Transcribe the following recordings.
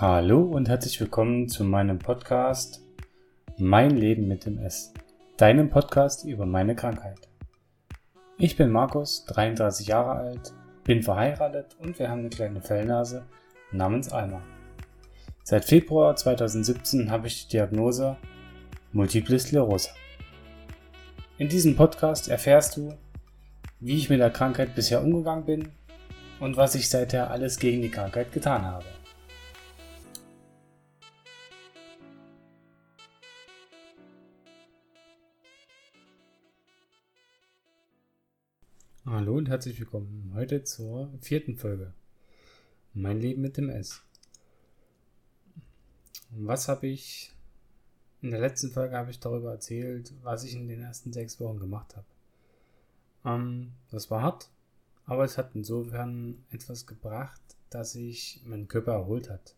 Hallo und herzlich willkommen zu meinem Podcast Mein Leben mit dem S, deinem Podcast über meine Krankheit. Ich bin Markus, 33 Jahre alt, bin verheiratet und wir haben eine kleine Fellnase namens Alma. Seit Februar 2017 habe ich die Diagnose Multiple Sklerose. In diesem Podcast erfährst du, wie ich mit der Krankheit bisher umgegangen bin und was ich seither alles gegen die Krankheit getan habe. Hallo und herzlich willkommen heute zur vierten Folge. Mein Leben mit dem S. Was habe ich in der letzten Folge habe ich darüber erzählt, was ich in den ersten sechs Wochen gemacht habe. Ähm, das war hart, aber es hat insofern etwas gebracht, dass sich mein Körper erholt hat.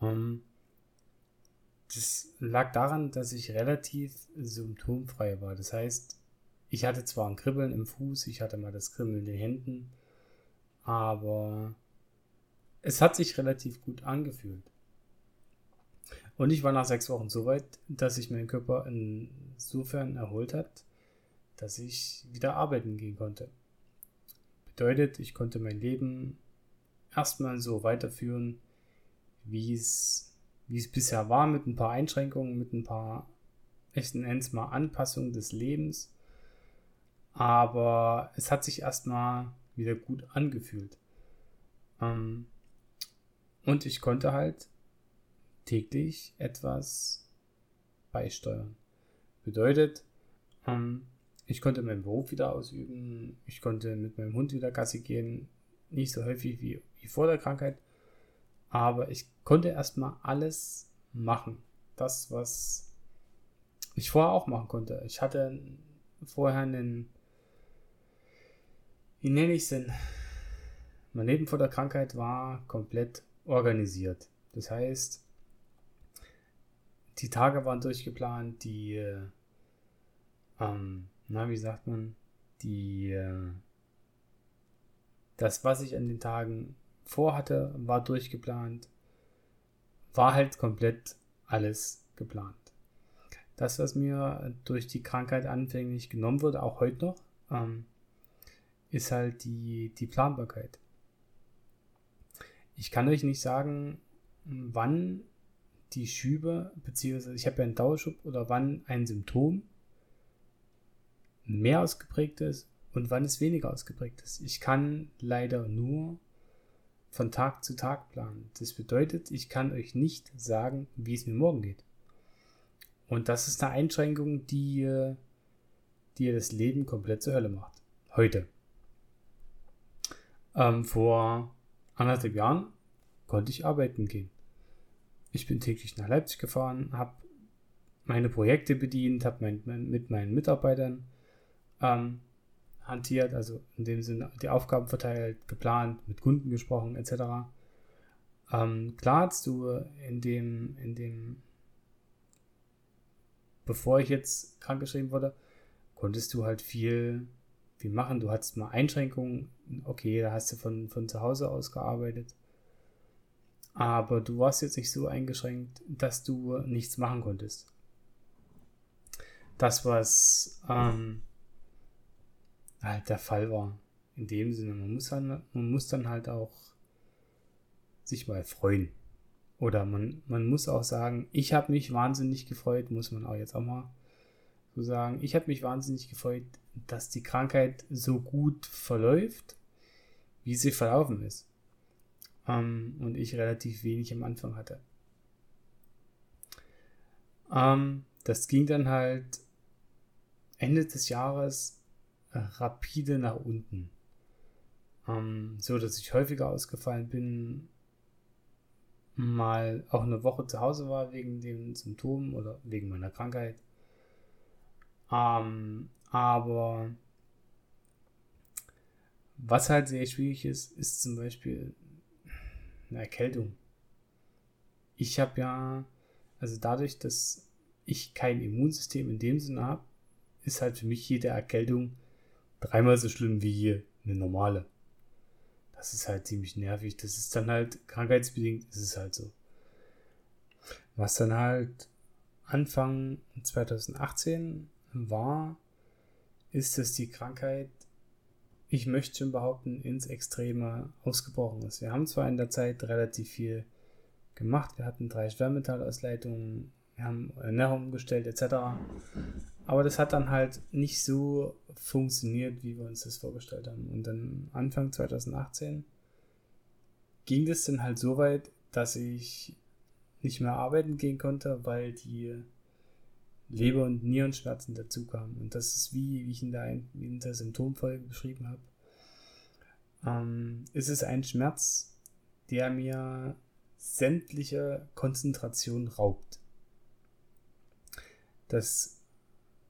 Ähm, das lag daran, dass ich relativ symptomfrei war. Das heißt, ich hatte zwar ein Kribbeln im Fuß, ich hatte mal das Kribbeln in den Händen, aber es hat sich relativ gut angefühlt. Und ich war nach sechs Wochen so weit, dass sich mein Körper insofern erholt hat, dass ich wieder arbeiten gehen konnte. Bedeutet, ich konnte mein Leben erstmal so weiterführen, wie es, wie es bisher war, mit ein paar Einschränkungen, mit ein paar echten Ends mal Anpassungen des Lebens aber es hat sich erstmal wieder gut angefühlt. Ähm, und ich konnte halt täglich etwas beisteuern. Bedeutet, ähm, ich konnte meinen Beruf wieder ausüben, ich konnte mit meinem Hund wieder Gassi gehen, nicht so häufig wie, wie vor der Krankheit, aber ich konnte erstmal alles machen. Das, was ich vorher auch machen konnte. Ich hatte vorher einen wie nenne ich es denn? Mein Leben vor der Krankheit war komplett organisiert. Das heißt, die Tage waren durchgeplant, die, äh, ähm, na, wie sagt man, die, äh, das, was ich an den Tagen vorhatte, war durchgeplant, war halt komplett alles geplant. Das, was mir durch die Krankheit anfänglich genommen wurde, auch heute noch, ähm, ist halt die, die Planbarkeit. Ich kann euch nicht sagen, wann die Schübe, beziehungsweise ich habe ja einen Dauerschub oder wann ein Symptom mehr ausgeprägt ist und wann es weniger ausgeprägt ist. Ich kann leider nur von Tag zu Tag planen. Das bedeutet, ich kann euch nicht sagen, wie es mir morgen geht. Und das ist eine Einschränkung, die, die das Leben komplett zur Hölle macht. Heute. Ähm, vor anderthalb Jahren konnte ich arbeiten gehen. Ich bin täglich nach Leipzig gefahren, habe meine Projekte bedient, habe mein, mein, mit meinen Mitarbeitern ähm, hantiert, also in dem Sinne die Aufgaben verteilt, geplant, mit Kunden gesprochen etc. Ähm, klar hast du in dem, in dem, bevor ich jetzt krankgeschrieben wurde, konntest du halt viel viel machen. Du hattest mal Einschränkungen, okay, da hast du von, von zu Hause aus gearbeitet. Aber du warst jetzt nicht so eingeschränkt, dass du nichts machen konntest. Das, was ähm, halt der Fall war. In dem Sinne, man muss, dann, man muss dann halt auch sich mal freuen. Oder man, man muss auch sagen, ich habe mich wahnsinnig gefreut, muss man auch jetzt auch mal so sagen. Ich habe mich wahnsinnig gefreut, dass die Krankheit so gut verläuft, wie sie verlaufen ist. Ähm, und ich relativ wenig am Anfang hatte. Ähm, das ging dann halt Ende des Jahres rapide nach unten. Ähm, so dass ich häufiger ausgefallen bin, mal auch eine Woche zu Hause war wegen den Symptomen oder wegen meiner Krankheit. Ähm, aber was halt sehr schwierig ist, ist zum Beispiel eine Erkältung. Ich habe ja, also dadurch, dass ich kein Immunsystem in dem Sinne habe, ist halt für mich jede Erkältung dreimal so schlimm wie eine normale. das ist halt ziemlich nervig. Das ist dann halt krankheitsbedingt, ist es halt so. Was dann halt Anfang 2018 war, ist, dass die Krankheit, ich möchte schon behaupten, ins Extreme ausgebrochen ist. Wir haben zwar in der Zeit relativ viel gemacht, wir hatten drei Schwermetallausleitungen, wir haben Ernährung umgestellt etc. Aber das hat dann halt nicht so funktioniert, wie wir uns das vorgestellt haben. Und dann Anfang 2018 ging es dann halt so weit, dass ich nicht mehr arbeiten gehen konnte, weil die Leber- und Nierenschmerzen dazu kamen. Und das ist wie, wie ich in der, in der Symptomfolge beschrieben habe. Ähm, ist ein Schmerz, der mir sämtliche Konzentration raubt. Das,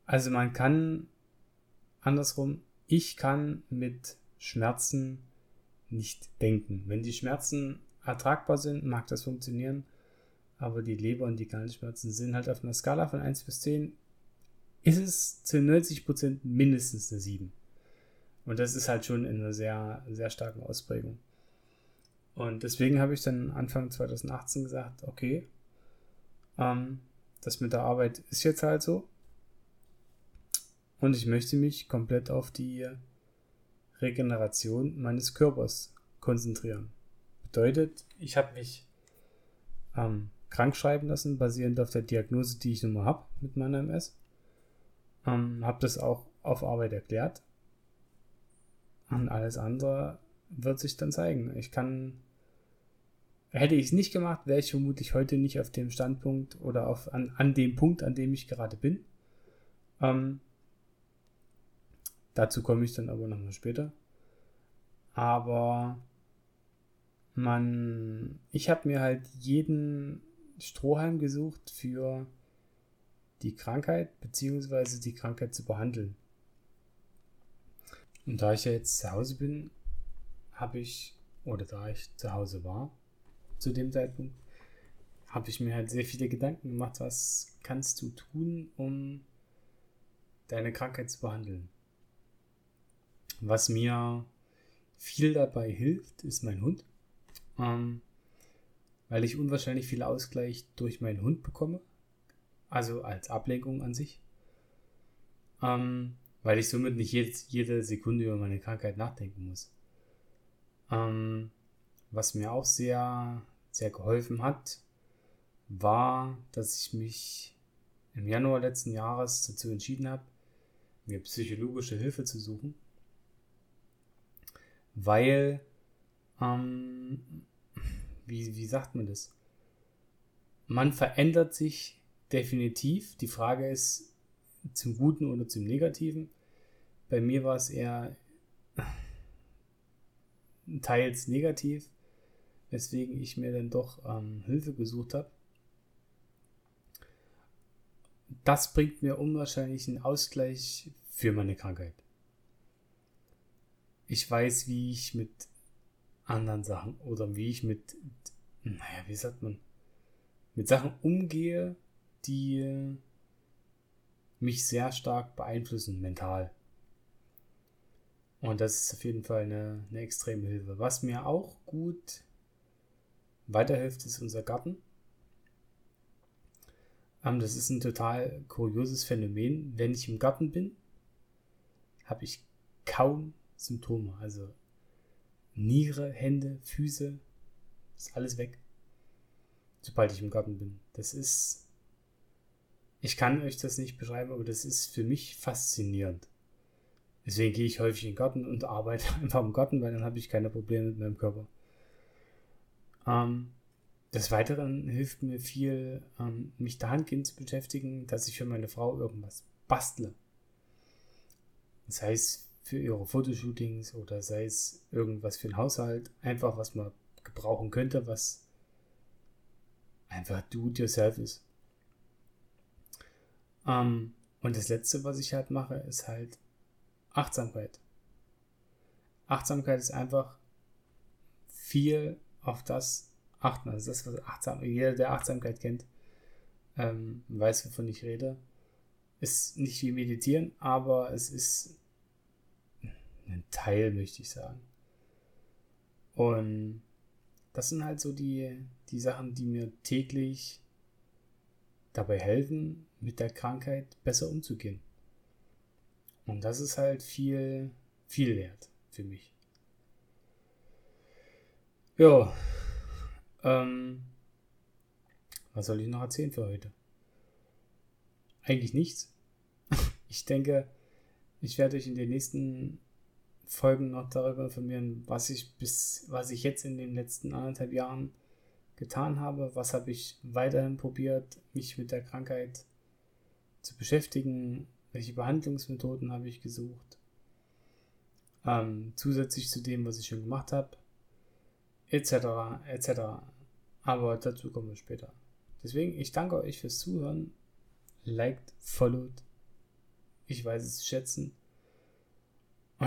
also man kann andersrum, ich kann mit Schmerzen nicht denken. Wenn die Schmerzen ertragbar sind, mag das funktionieren, aber die Leber- und die Gallenschmerzen sind halt auf einer Skala von 1 bis 10, ist es zu 90% mindestens eine 7. Und das ist halt schon in einer sehr, sehr starken Ausprägung. Und deswegen habe ich dann Anfang 2018 gesagt, okay, ähm, das mit der Arbeit ist jetzt halt so. Und ich möchte mich komplett auf die Regeneration meines Körpers konzentrieren. Bedeutet, ich habe mich ähm, krank schreiben lassen, basierend auf der Diagnose, die ich nun mal habe mit meiner MS. Ähm, habe das auch auf Arbeit erklärt. Und alles andere wird sich dann zeigen. Ich kann Hätte ich es nicht gemacht, wäre ich vermutlich heute nicht auf dem Standpunkt oder auf, an, an dem Punkt, an dem ich gerade bin. Ähm, dazu komme ich dann aber nochmal später. Aber man, ich habe mir halt jeden Strohhalm gesucht für die Krankheit beziehungsweise die Krankheit zu behandeln. Und da ich ja jetzt zu Hause bin, habe ich, oder da ich zu Hause war, zu dem Zeitpunkt, habe ich mir halt sehr viele Gedanken gemacht, was kannst du tun, um deine Krankheit zu behandeln. Was mir viel dabei hilft, ist mein Hund, ähm, weil ich unwahrscheinlich viel Ausgleich durch meinen Hund bekomme, also als Ablenkung an sich, ähm, weil ich somit nicht jede, jede Sekunde über meine Krankheit nachdenken muss. Ähm, was mir auch sehr sehr geholfen hat, war, dass ich mich im Januar letzten Jahres dazu entschieden habe, mir psychologische Hilfe zu suchen, weil, ähm, wie, wie sagt man das? Man verändert sich definitiv. Die Frage ist zum Guten oder zum Negativen. Bei mir war es eher teils negativ, weswegen ich mir dann doch ähm, Hilfe gesucht habe. Das bringt mir unwahrscheinlich einen Ausgleich für meine Krankheit. Ich weiß, wie ich mit anderen Sachen oder wie ich mit, naja, wie sagt man, mit Sachen umgehe, die mich sehr stark beeinflussen mental. Und das ist auf jeden Fall eine, eine extreme Hilfe. Was mir auch gut weiterhilft, ist unser Garten. Ähm, das ist ein total kurioses Phänomen. Wenn ich im Garten bin, habe ich kaum Symptome. Also Niere, Hände, Füße, ist alles weg. Sobald ich im Garten bin. Das ist. Ich kann euch das nicht beschreiben, aber das ist für mich faszinierend. Deswegen gehe ich häufig in den Garten und arbeite einfach im Garten, weil dann habe ich keine Probleme mit meinem Körper. Ähm, des Weiteren hilft mir viel, ähm, mich dahingehend zu beschäftigen, dass ich für meine Frau irgendwas bastle. Sei es für ihre Fotoshootings oder sei es irgendwas für den Haushalt, einfach was man gebrauchen könnte, was einfach do it yourself ist. Ähm, und das letzte, was ich halt mache, ist halt Achtsamkeit. Achtsamkeit ist einfach viel auf das achten. Also das, was achtsam, jeder, der Achtsamkeit kennt, ähm, weiß, wovon ich rede. Ist nicht wie Meditieren, aber es ist ein Teil, möchte ich sagen. Und das sind halt so die, die Sachen, die mir täglich dabei helfen, mit der Krankheit besser umzugehen. Und das ist halt viel, viel wert für mich. Ja, ähm, was soll ich noch erzählen für heute? Eigentlich nichts. Ich denke, ich werde euch in den nächsten Folgen noch darüber informieren, was ich bis, was ich jetzt in den letzten anderthalb Jahren getan habe, was habe ich weiterhin probiert, mich mit der Krankheit zu beschäftigen, welche Behandlungsmethoden habe ich gesucht, ähm, zusätzlich zu dem, was ich schon gemacht habe, etc., etc. Aber dazu kommen wir später. Deswegen, ich danke euch fürs Zuhören. Liked, followed. Ich weiß es zu schätzen.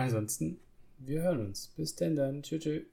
Ansonsten, wir hören uns. Bis denn dann. Tschüss. tschüss.